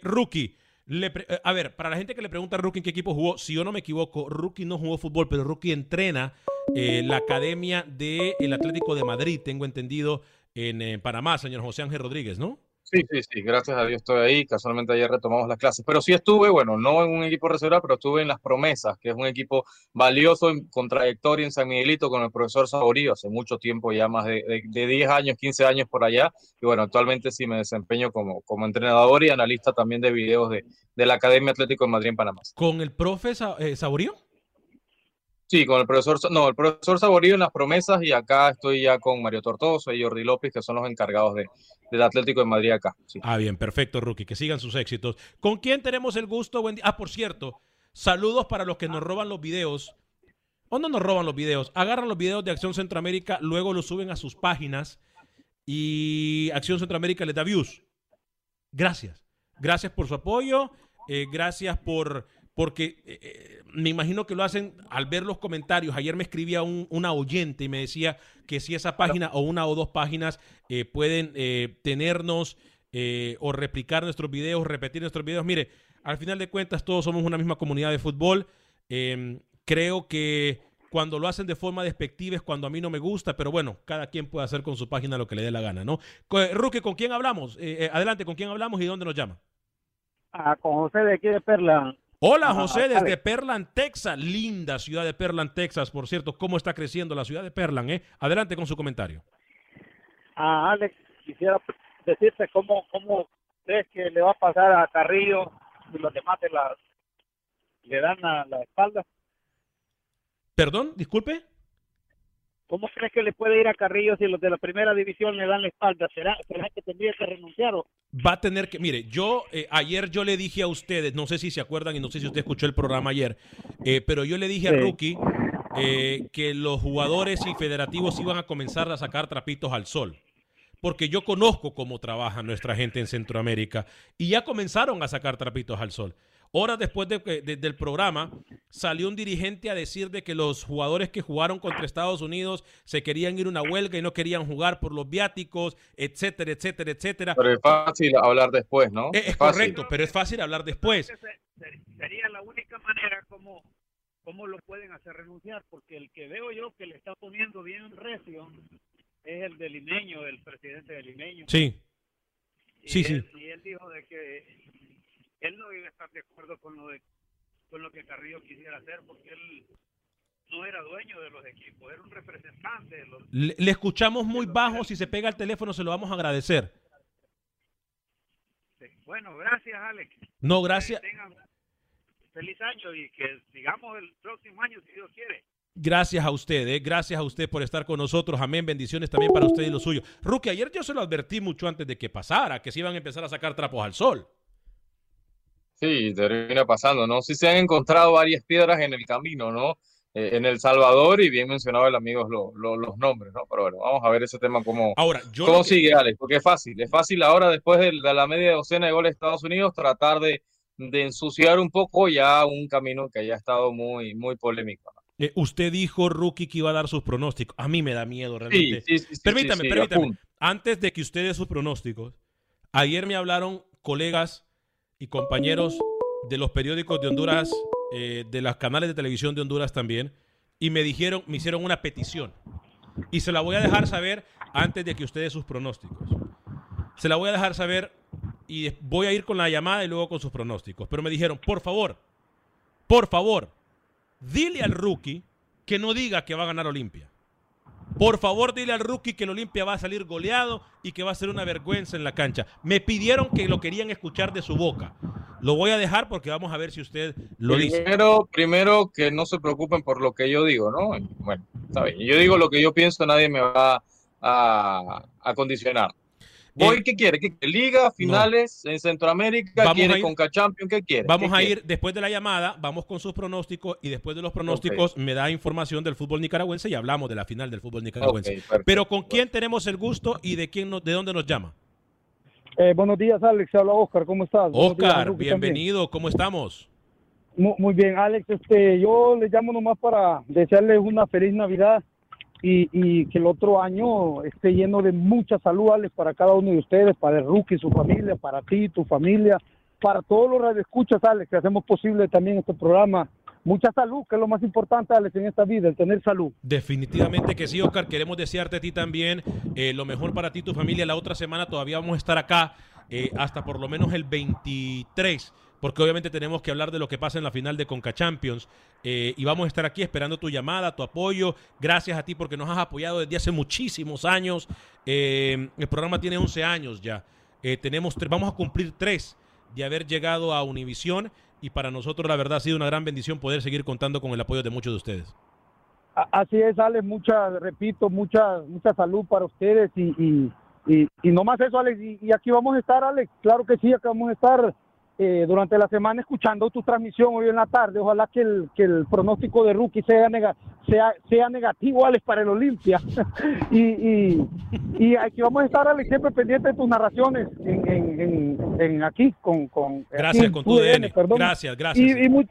Rookie. Eh, a ver, para la gente que le pregunta a Rookie en qué equipo jugó, si yo no me equivoco, Rookie no jugó fútbol, pero Rookie entrena eh, la academia del Atlético de Madrid, tengo entendido, en, en Panamá, señor José Ángel Rodríguez, ¿no? Sí, sí, sí, gracias a Dios estoy ahí. Casualmente ayer retomamos las clases, pero sí estuve, bueno, no en un equipo reserva, pero estuve en Las Promesas, que es un equipo valioso con trayectoria en San Miguelito con el profesor Saborío, hace mucho tiempo, ya más de, de, 10 años, 15 años por allá. Y bueno, actualmente sí me desempeño como, como entrenador y analista también de videos de, de la Academia Atlético de Madrid en Panamá. ¿Con el profe eh, Saborío? Sí, con el profesor, no, el profesor Saborío en las promesas y acá estoy ya con Mario Tortoso y Jordi López, que son los encargados de, del Atlético de Madrid acá. Ah, bien, perfecto, Rookie, que sigan sus éxitos. ¿Con quién tenemos el gusto? Buen ah, por cierto, saludos para los que nos roban los videos. ¿O no nos roban los videos? Agarran los videos de Acción Centroamérica, luego los suben a sus páginas y Acción Centroamérica les da views. Gracias. Gracias por su apoyo. Eh, gracias por porque eh, eh, me imagino que lo hacen al ver los comentarios. Ayer me escribía un, una oyente y me decía que si esa página o una o dos páginas eh, pueden tenernos o replicar nuestros videos, repetir nuestros videos. Mire, al final de cuentas todos somos una misma comunidad de fútbol. Em, creo que cuando lo hacen de forma despectiva es cuando a mí no me gusta, pero bueno, cada quien puede hacer con su página lo que le dé la gana, ¿no? Ruque, ¿con quién hablamos? adelante, ¿con quién hablamos y dónde nos llama? Ah, con José de aquí de Perla. Hola José, desde Perlan, Texas. Linda ciudad de Perlan, Texas, por cierto. ¿Cómo está creciendo la ciudad de Perlan? Eh? Adelante con su comentario. Ah, Alex, quisiera decirte cómo, cómo crees que le va a pasar a Carrillo si los demás la, le dan a la espalda. Perdón, disculpe. ¿Cómo crees que le puede ir a Carrillo si los de la primera división le dan la espalda? ¿Será, que tendría que renunciar? O? Va a tener que, mire, yo eh, ayer yo le dije a ustedes, no sé si se acuerdan y no sé si usted escuchó el programa ayer, eh, pero yo le dije a Rookie eh, que los jugadores y federativos iban a comenzar a sacar trapitos al sol. Porque yo conozco cómo trabaja nuestra gente en Centroamérica y ya comenzaron a sacar trapitos al sol. Horas después de, del programa, salió un dirigente a decir de que los jugadores que jugaron contra Estados Unidos se querían ir a una huelga y no querían jugar por los viáticos, etcétera, etcétera, etcétera. Pero es fácil hablar después, ¿no? Es, correcto, pero es fácil hablar después. Sería la única manera como, como lo pueden hacer renunciar, porque el que veo yo que le está poniendo bien recio es el del limeño, el presidente del limeño. Sí. sí, sí. Y él dijo de que él no iba a estar de acuerdo con lo, de, con lo que Carrillo quisiera hacer porque él no era dueño de los equipos, era un representante. De los, le, escuchamos muy bajo, si se pega el teléfono se lo vamos a agradecer. Bueno, gracias Alex. No, gracias. feliz año y que sigamos el próximo año si Dios quiere. Gracias a usted, eh. gracias a usted por estar con nosotros. Amén. Bendiciones también para usted y lo suyo. Rookie, ayer yo se lo advertí mucho antes de que pasara, que se iban a empezar a sacar trapos al sol. Sí, termina pasando, ¿no? Sí se han encontrado varias piedras en el camino, ¿no? Eh, en El Salvador y bien mencionado el amigo los nombres, ¿no? Pero bueno, vamos a ver ese tema cómo, ahora, cómo sigue, Alex, porque es fácil, es fácil ahora después de, la media docena de goles de Estados Unidos tratar de, de, ensuciar un poco ya un camino que haya estado muy, muy polémico. Eh, usted dijo, Rookie, que iba a dar sus pronósticos. A mí me da miedo realmente. Sí, sí, sí, permítame, permítame. Antes de que usted dé sus pronósticos, ayer me hablaron colegas y compañeros de los periódicos de Honduras, eh, de los canales de televisión de Honduras también, y me dijeron, me hicieron una petición. Y se la voy a dejar saber antes de que ustedes sus pronósticos. Se la voy a dejar saber y voy a ir con la llamada y luego con sus pronósticos. Pero me dijeron, por favor, por favor, dile al rookie que no diga que va a ganar Olimpia. Por favor, dile al rookie que el Olimpia va a salir goleado y que va a ser una vergüenza en la cancha. Me pidieron que lo querían escuchar de su boca. Lo voy a dejar porque vamos a ver si usted lo dice. Primero, que no se preocupen por lo que yo digo, ¿no? Bueno, está bien. Yo digo lo que yo pienso, nadie me va a, a condicionar. Voy, eh, ¿qué quiere? ¿Qué Liga, finales en Centroamérica, vamos quiere Conca Champions, ¿qué quiere? Vamos a ir después de la llamada, vamos con sus pronósticos y después de los pronósticos me da información del fútbol nicaragüense y hablamos de la final del fútbol nicaragüense. Pero ¿con quién tenemos el gusto y de quién de dónde nos llama? Eh, buenos días, Alex. Habla Oscar. ¿Cómo estás? Oscar, bienvenido. ¿Cómo estamos? Muy, muy, bien, Alex. Este, yo le llamo nomás para desearles una feliz Navidad y, que el otro año esté lleno de mucha salud, Alex, para cada uno de ustedes, para el rookie, su familia, para ti, tu familia, para todos los radioescuchas, Alex, que hacemos posible también este programa. Mucha salud, que es lo más importante, Alex, en esta vida, el tener salud. Definitivamente que sí, Oscar. Queremos desearte a ti también eh, lo mejor para ti y tu familia. La otra semana todavía vamos a estar acá eh, hasta por lo menos el 23 porque obviamente tenemos que hablar de lo que pasa en la final de Conca Champions. Eh, y vamos a estar aquí esperando tu llamada, tu apoyo. Gracias a ti porque nos has apoyado desde hace muchísimos años. Eh, el programa tiene 11 años ya. Eh, tenemos vamos a cumplir tres de haber llegado a Univisión y para nosotros la verdad ha sido una gran bendición poder seguir contando con el apoyo de muchos de ustedes. Así es, Alex, mucha, repito, mucha, mucha salud para ustedes y, y, y, y no más eso, Alex. Y, y, aquí vamos a estar, Alex, claro que sí, acá vamos a estar eh, durante la semana escuchando tu transmisión hoy en la tarde. Ojalá que el, que el pronóstico de Rookie sea, nega, sea, sea negativo, Alex, para el Olimpia. y, y, y, aquí vamos a estar, Alex, siempre pendiente de tus narraciones en, en, en, en aquí con, con Gracias, aquí, con tu DN. perdón. Gracias, gracias. Y, y, muy,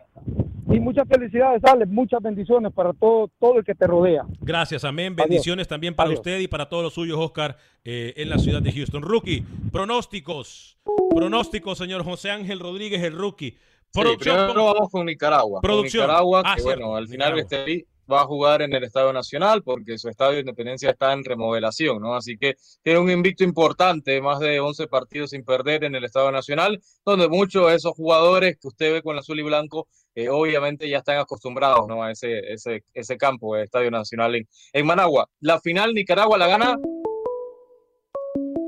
y muchas felicidades, Alex, muchas bendiciones para todo, todo el que te rodea. Gracias, amén. Bendiciones también para Adiós. usted y para todos los suyos, Oscar, eh, en la ciudad de Houston. Rookie, pronósticos. Pronósticos, señor José Ángel Rodríguez, el rookie. Sí, primero vamos con Nicaragua. Producción. Con Nicaragua, Ah, que cierto, bueno, al final Nicaragua. Estelí va a jugar en el Estadio Nacional porque su Estadio de Independencia está en remodelación, ¿no? Así que tiene un invicto importante, más de 11 partidos sin perder en el Estadio Nacional, donde muchos de esos jugadores que usted ve con el azul y blanco, eh, obviamente ya están acostumbrados, ¿no? A ese, ese, ese campo, el Estadio Nacional en, en Managua. La final Nicaragua la gana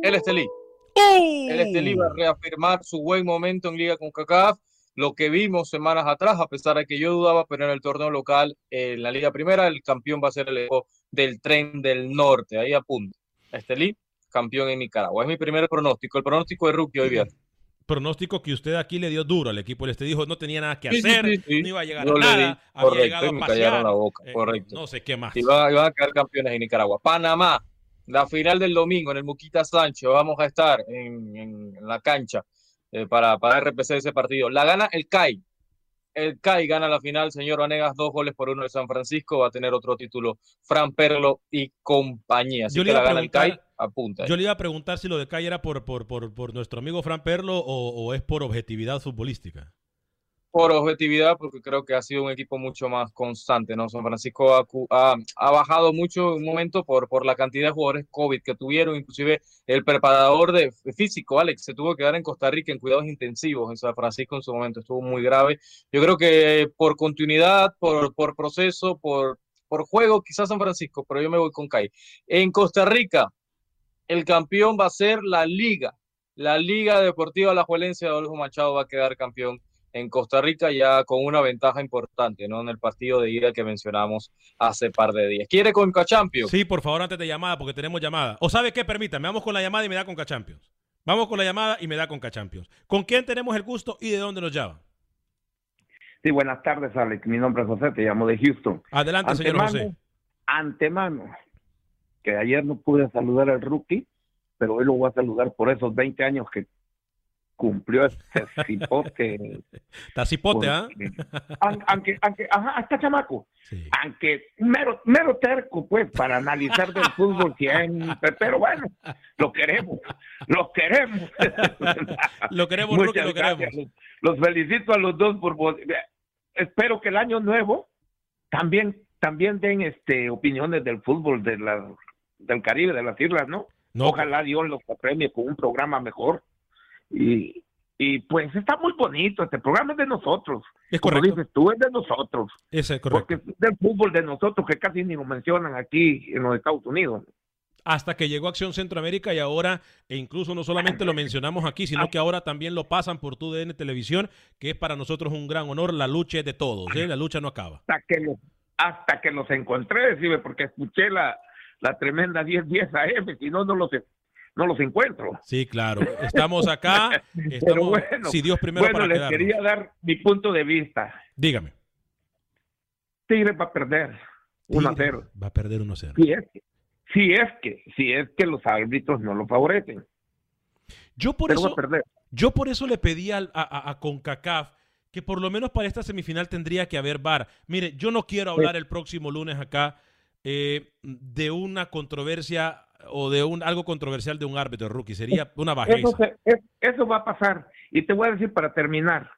el Estelí. El Estelí va a reafirmar su buen momento en Liga con CACAF, lo que vimos semanas atrás, a pesar de que yo dudaba, pero en el torneo local, en la Liga Primera, el campeón va a ser el equipo del Tren del Norte. Ahí apunta. Estelí, campeón en Nicaragua. Es mi primer pronóstico, el pronóstico de rookie hoy viernes. Pronóstico que usted aquí le dio duro al equipo. Este dijo no tenía nada que sí, hacer, sí, sí. no iba a llegar Yo a le nada, di, había correcto, llegado a me callaron la boca, eh, correcto. No sé qué más. Y van a quedar campeones en Nicaragua. Panamá, la final del domingo en el Muquita Sánchez. Vamos a estar en, en- en la cancha eh, para, para RPC ese partido. La gana el CAI. El CAI gana la final, señor Vanegas, dos goles por uno de San Francisco. Va a tener otro título Fran Perlo y compañía. Así Yo que la gana el CAI, apunta. Yo le iba a preguntar si lo de Calle era por, por, por, por nuestro amigo Fran Perlo o, o es por objetividad futbolística. Por objetividad, porque creo que ha sido un equipo mucho más constante, ¿no? San Francisco ha, ha- bajado mucho un momento por, por la cantidad de jugadores COVID que tuvieron, inclusive el preparador de físico, Alex, se tuvo que quedar en Costa Rica en cuidados intensivos en San Francisco en su momento, estuvo muy grave. Yo creo que por continuidad, por, por proceso, por, por juego, quizás San Francisco, pero yo me voy con CAI. En Costa Rica, el campeón va a ser la Liga. La Liga Deportiva La Juelencia de Adolfo Machado va a quedar campeón en Costa Rica ya con una ventaja importante, ¿no? En el partido de ida que mencionamos hace par de días. ¿Quiere Conca Champions? Sí, por favor, antes de llamada, porque tenemos llamada. ¿O sabe qué? Permítame, vamos con la llamada y me da con Champions. Vamos con la llamada y me da con Champions. ¿Con quién tenemos el gusto y de dónde nos llama? Sí, buenas tardes, Alex. Mi nombre es José, te llamo de Houston. Adelante, señor José. Antemano, que ayer no pude saludar al rookie, pero hoy lo voy a saludar por esos 20 años que cumplió este cipote. Está cipote, ¿ah? Aunque, aunque, aunque, ajá, hasta chamaco. Aunque mero, mero terco, pues, para analizar del fútbol siempre. Pero bueno, lo queremos, lo queremos. Lo queremos, Muchas lo gracias. queremos. Los felicito a los dos por. Espero que el año nuevo también también den este opiniones del fútbol de la, del Caribe, de las islas, ¿no? Ojalá Dios los premie con un programa mejor. Y, y pues está muy bonito, este programa es de nosotros. Es Como correcto. dices tú, es de nosotros. Ese es correcto. Porque es del fútbol de nosotros que casi ni lo mencionan aquí en los Estados Unidos. Hasta que llegó Acción Centroamérica y ahora, e incluso no solamente lo mencionamos aquí, sino que ahora también lo pasan por TUDN Televisión, que es para nosotros un gran honor. La lucha es de todos, ¿eh? la lucha no acaba. hasta que los, hasta que los encontré, decime, porque escuché la, la tremenda 1010 AM, si no, no los, no los encuentro. Sí, claro. Estamos acá, Pero bueno, si Dios primero bueno, para les quedarnos. quería dar mi punto de vista. Dígame. Tigre va a perder 1 a 0. Va a perder 1-0. Si es que, si es que, si es que los árbitros no lo favorecen. Yo por Pero eso, yo por eso le pedí al- a, a- a CONCACAF que por lo menos para esta semifinal tendría que haber VAR. Mire, yo no quiero hablar el próximo lunes acá eh, de una controversia o de un algo controversial de un árbitro rookie. Sería una bajeza. Eso, se- es- eso va a pasar. Y te voy a decir para terminar,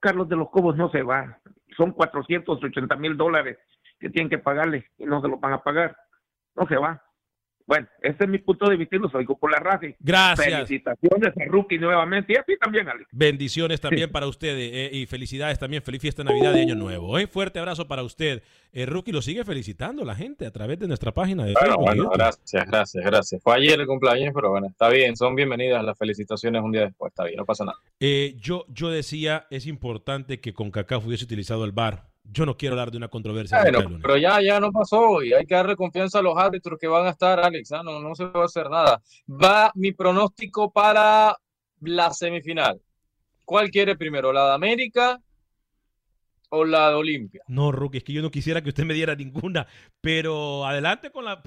Carlos de los Cobos no se va. Son 480 mil dólares que tienen que pagarle y no se lo van a pagar. No se va. Bueno, ese es mi punto de vista y los oigo por la radio. Gracias. Felicitaciones a Rookie nuevamente y a ti también, Alex. Bendiciones también para ustedes eh, y felicidades también. Feliz fiesta de Navidad y Año Nuevo. ¿eh? Fuerte abrazo para usted. El rookie lo sigue felicitando la gente a través de nuestra página de Bueno, Facebook. bueno, gracias, gracias, gracias. Fue ayer el cumpleaños, pero bueno, está bien, son bienvenidas las felicitaciones un día después, está bien, no pasa nada. Eh, yo, yo decía, es importante que CONCACAF hubiese utilizado el VAR Yo no quiero hablar de una controversia. Bueno, pero ya, ya no pasó y hay que darle confianza a los árbitros que van a estar, Alex. ¿ah? no, no se puede hacer nada. Va mi pronóstico para la semifinal. ¿Cuál quiere primero? ¿La de América o la de Olimpia? No, Rookie, es que yo no quisiera que usted me diera ninguna, pero adelante con la...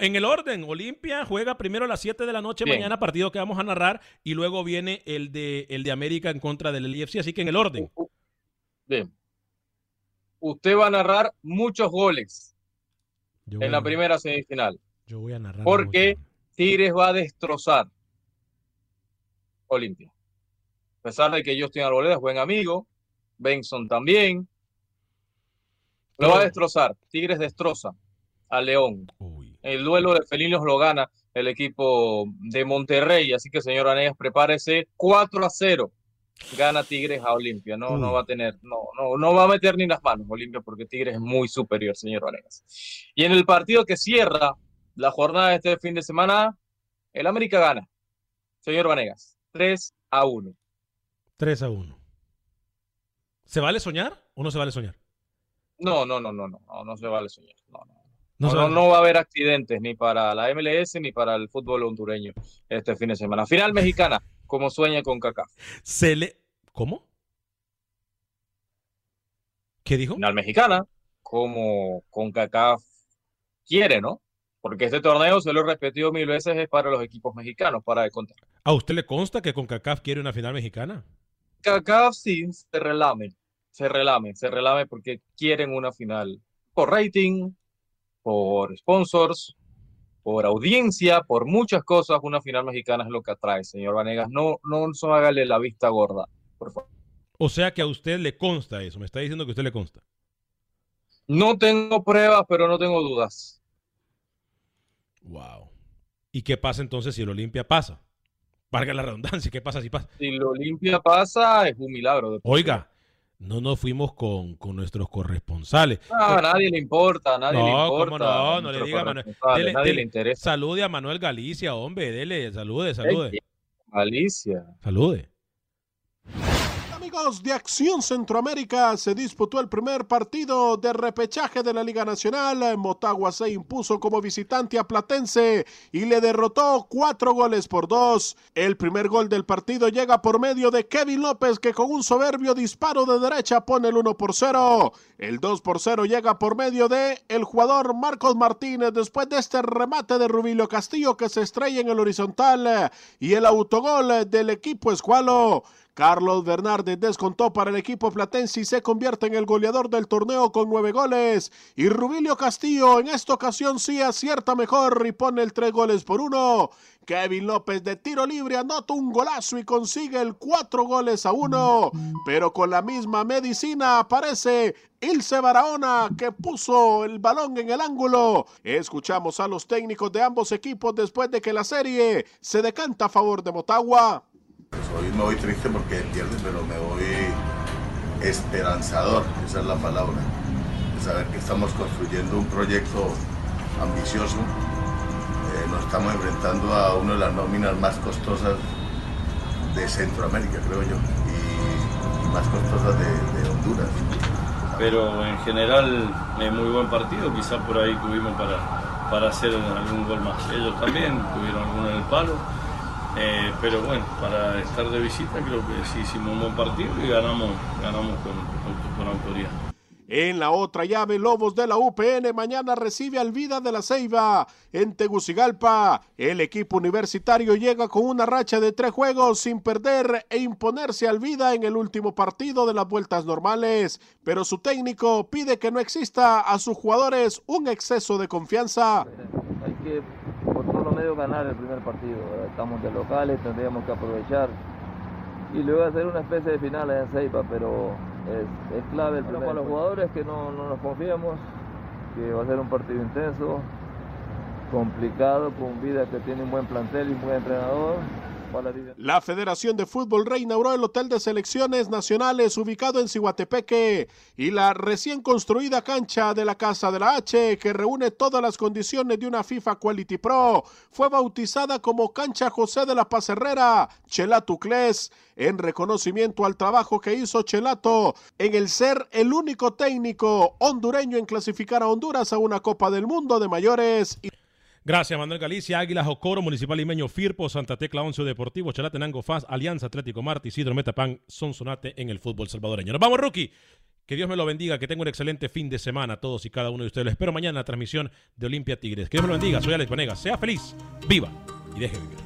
En el orden, Olimpia juega primero a las 7 de la noche mañana, partido que vamos a narrar, y luego viene el de, el de América en contra del IFC, así que en el orden. Bien. Usted va a narrar muchos goles en la primera semifinal. Yo voy a narrar. Porque Tigres va a destrozar Olimpia. A pesar de que Justin Arboleda es buen amigo, Benson también. Lo va a destrozar. Tigres destroza a León. El duelo de felinos lo gana el equipo de Monterrey. Así que, señor Anegas, prepárese 4 a 0. Gana Tigres a Olimpia. No, no va a tener, no, no, no va a meter ni las manos Olimpia porque Tigres es muy superior, señor Vanegas. Y en el partido que cierra la jornada de este fin de semana, el América gana. Señor Vanegas, 3 a 1. 3 a 1. ¿Se vale soñar o no se vale soñar? No, no, no, no, no, no, no se vale soñar. No, no. No, no, va a haber accidentes ni para la MLS ni para el fútbol hondureño este fin de semana. Final mexicana, como sueña con CACAF. Se le... ¿Cómo? ¿Qué dijo? Final mexicana, como con CACAF quiere, ¿no? Porque este torneo, se lo he repetido mil veces, es para los equipos mexicanos, para de contar. ¿A usted le consta que con CACAF quiere una final mexicana? CACAF sí, se relame, se relame, se relame porque quieren una final por rating, por sponsors, por audiencia, por muchas cosas, una final mexicana es lo que atrae, señor Vanegas. No, no, no hágale la vista gorda, por favor. O sea que a usted le consta eso, me está diciendo que a usted le consta. No tengo pruebas, pero no tengo dudas. Wow. ¿Y qué pasa entonces si el Olimpia pasa? Valga la redundancia, ¿qué pasa si pasa? Si el Olimpia pasa, es un milagro. Oiga, no nos fuimos con, con nuestros corresponsales. No, a nadie le importa, a nadie le importa. no, no le diga a Manuel. nadie le interesa. Salude a Manuel Galicia, hombre, dele, salude, salude. Galicia. Salude de Acción Centroamérica se disputó el primer partido de repechaje de la Liga Nacional. Motagua se impuso como visitante a Platense y le derrotó cuatro goles por dos. El primer gol del partido llega por medio de Kevin López que con un soberbio disparo de derecha pone el 1 por 0. El 2 por 0 llega por medio de el jugador Marcos Martínez después de este remate de Rubilio Castillo que se estrella en el horizontal y el autogol del equipo escualo. Carlos Bernardes descontó para el equipo platense y se convierte en el goleador del torneo con nueve goles. Y Rubilio Castillo en esta ocasión sí acierta mejor y pone el tres goles por uno. Kevin López de tiro libre anota un golazo y consigue el cuatro goles a uno. Pero con la misma medicina aparece Ilse Barahona que puso el balón en el ángulo. Escuchamos a los técnicos de ambos equipos después de que la serie se decanta a favor de Motagua. Pues hoy me voy triste porque pierde, pero me voy esperanzador, esa es la palabra. Saber que estamos construyendo un proyecto ambicioso. Eh, nos estamos enfrentando a una de las nóminas más costosas de Centroamérica, creo yo, y, más costosas de, Honduras. Pero en general es muy buen partido, quizás por ahí tuvimos para, para hacer algún gol más. Ellos también tuvieron alguno en el palo eh, pero bueno, para estar de visita creo que sí hicimos un buen partido y ganamos, ganamos con, con, autoridad. En la otra llave, Lobos de la UPN mañana recibe al Vida de la Ceiba en Tegucigalpa. El equipo universitario llega con una racha de tres juegos sin perder e imponerse al Vida en el último partido de las vueltas normales. Pero su técnico pide que no exista a sus jugadores un exceso de confianza. Hay que medio ganar el primer partido. Estamos de locales, tendríamos que aprovechar. Y luego hacer una especie de final en Ceiba, pero es, clave el primero. Para los jugadores que no, no nos confiamos, que va a ser un partido intenso, complicado, con vida que tiene un buen plantel y un buen entrenador. La Federación de Fútbol reinauguró el Hotel de Selecciones Nacionales ubicado en Cihuatepeque y la recién construida cancha de la Casa de la H, que reúne todas las condiciones de una FIFA Quality Pro, fue bautizada como Cancha José de la Paz Herrera, Chelatucles, en reconocimiento al trabajo que hizo Chelato en el ser el único técnico hondureño en clasificar a Honduras a una Copa del Mundo de mayores. Gracias, Manuel Galicia, Águilas Jocoro, Municipal Limeño, Firpo, Santa Tecla, Once Deportivo, Chalatenango, FAS, Alianza Atlético Marte, Isidro Metapan, Sonsonate en el fútbol salvadoreño. Nos vamos, rookie. Que Dios me lo bendiga, que tenga un excelente fin de semana todos y cada uno de ustedes. Les espero mañana en la transmisión de Olimpia Tigres. Que Dios me lo bendiga, soy Alex Vanegas. Sea feliz, viva y deje vivir.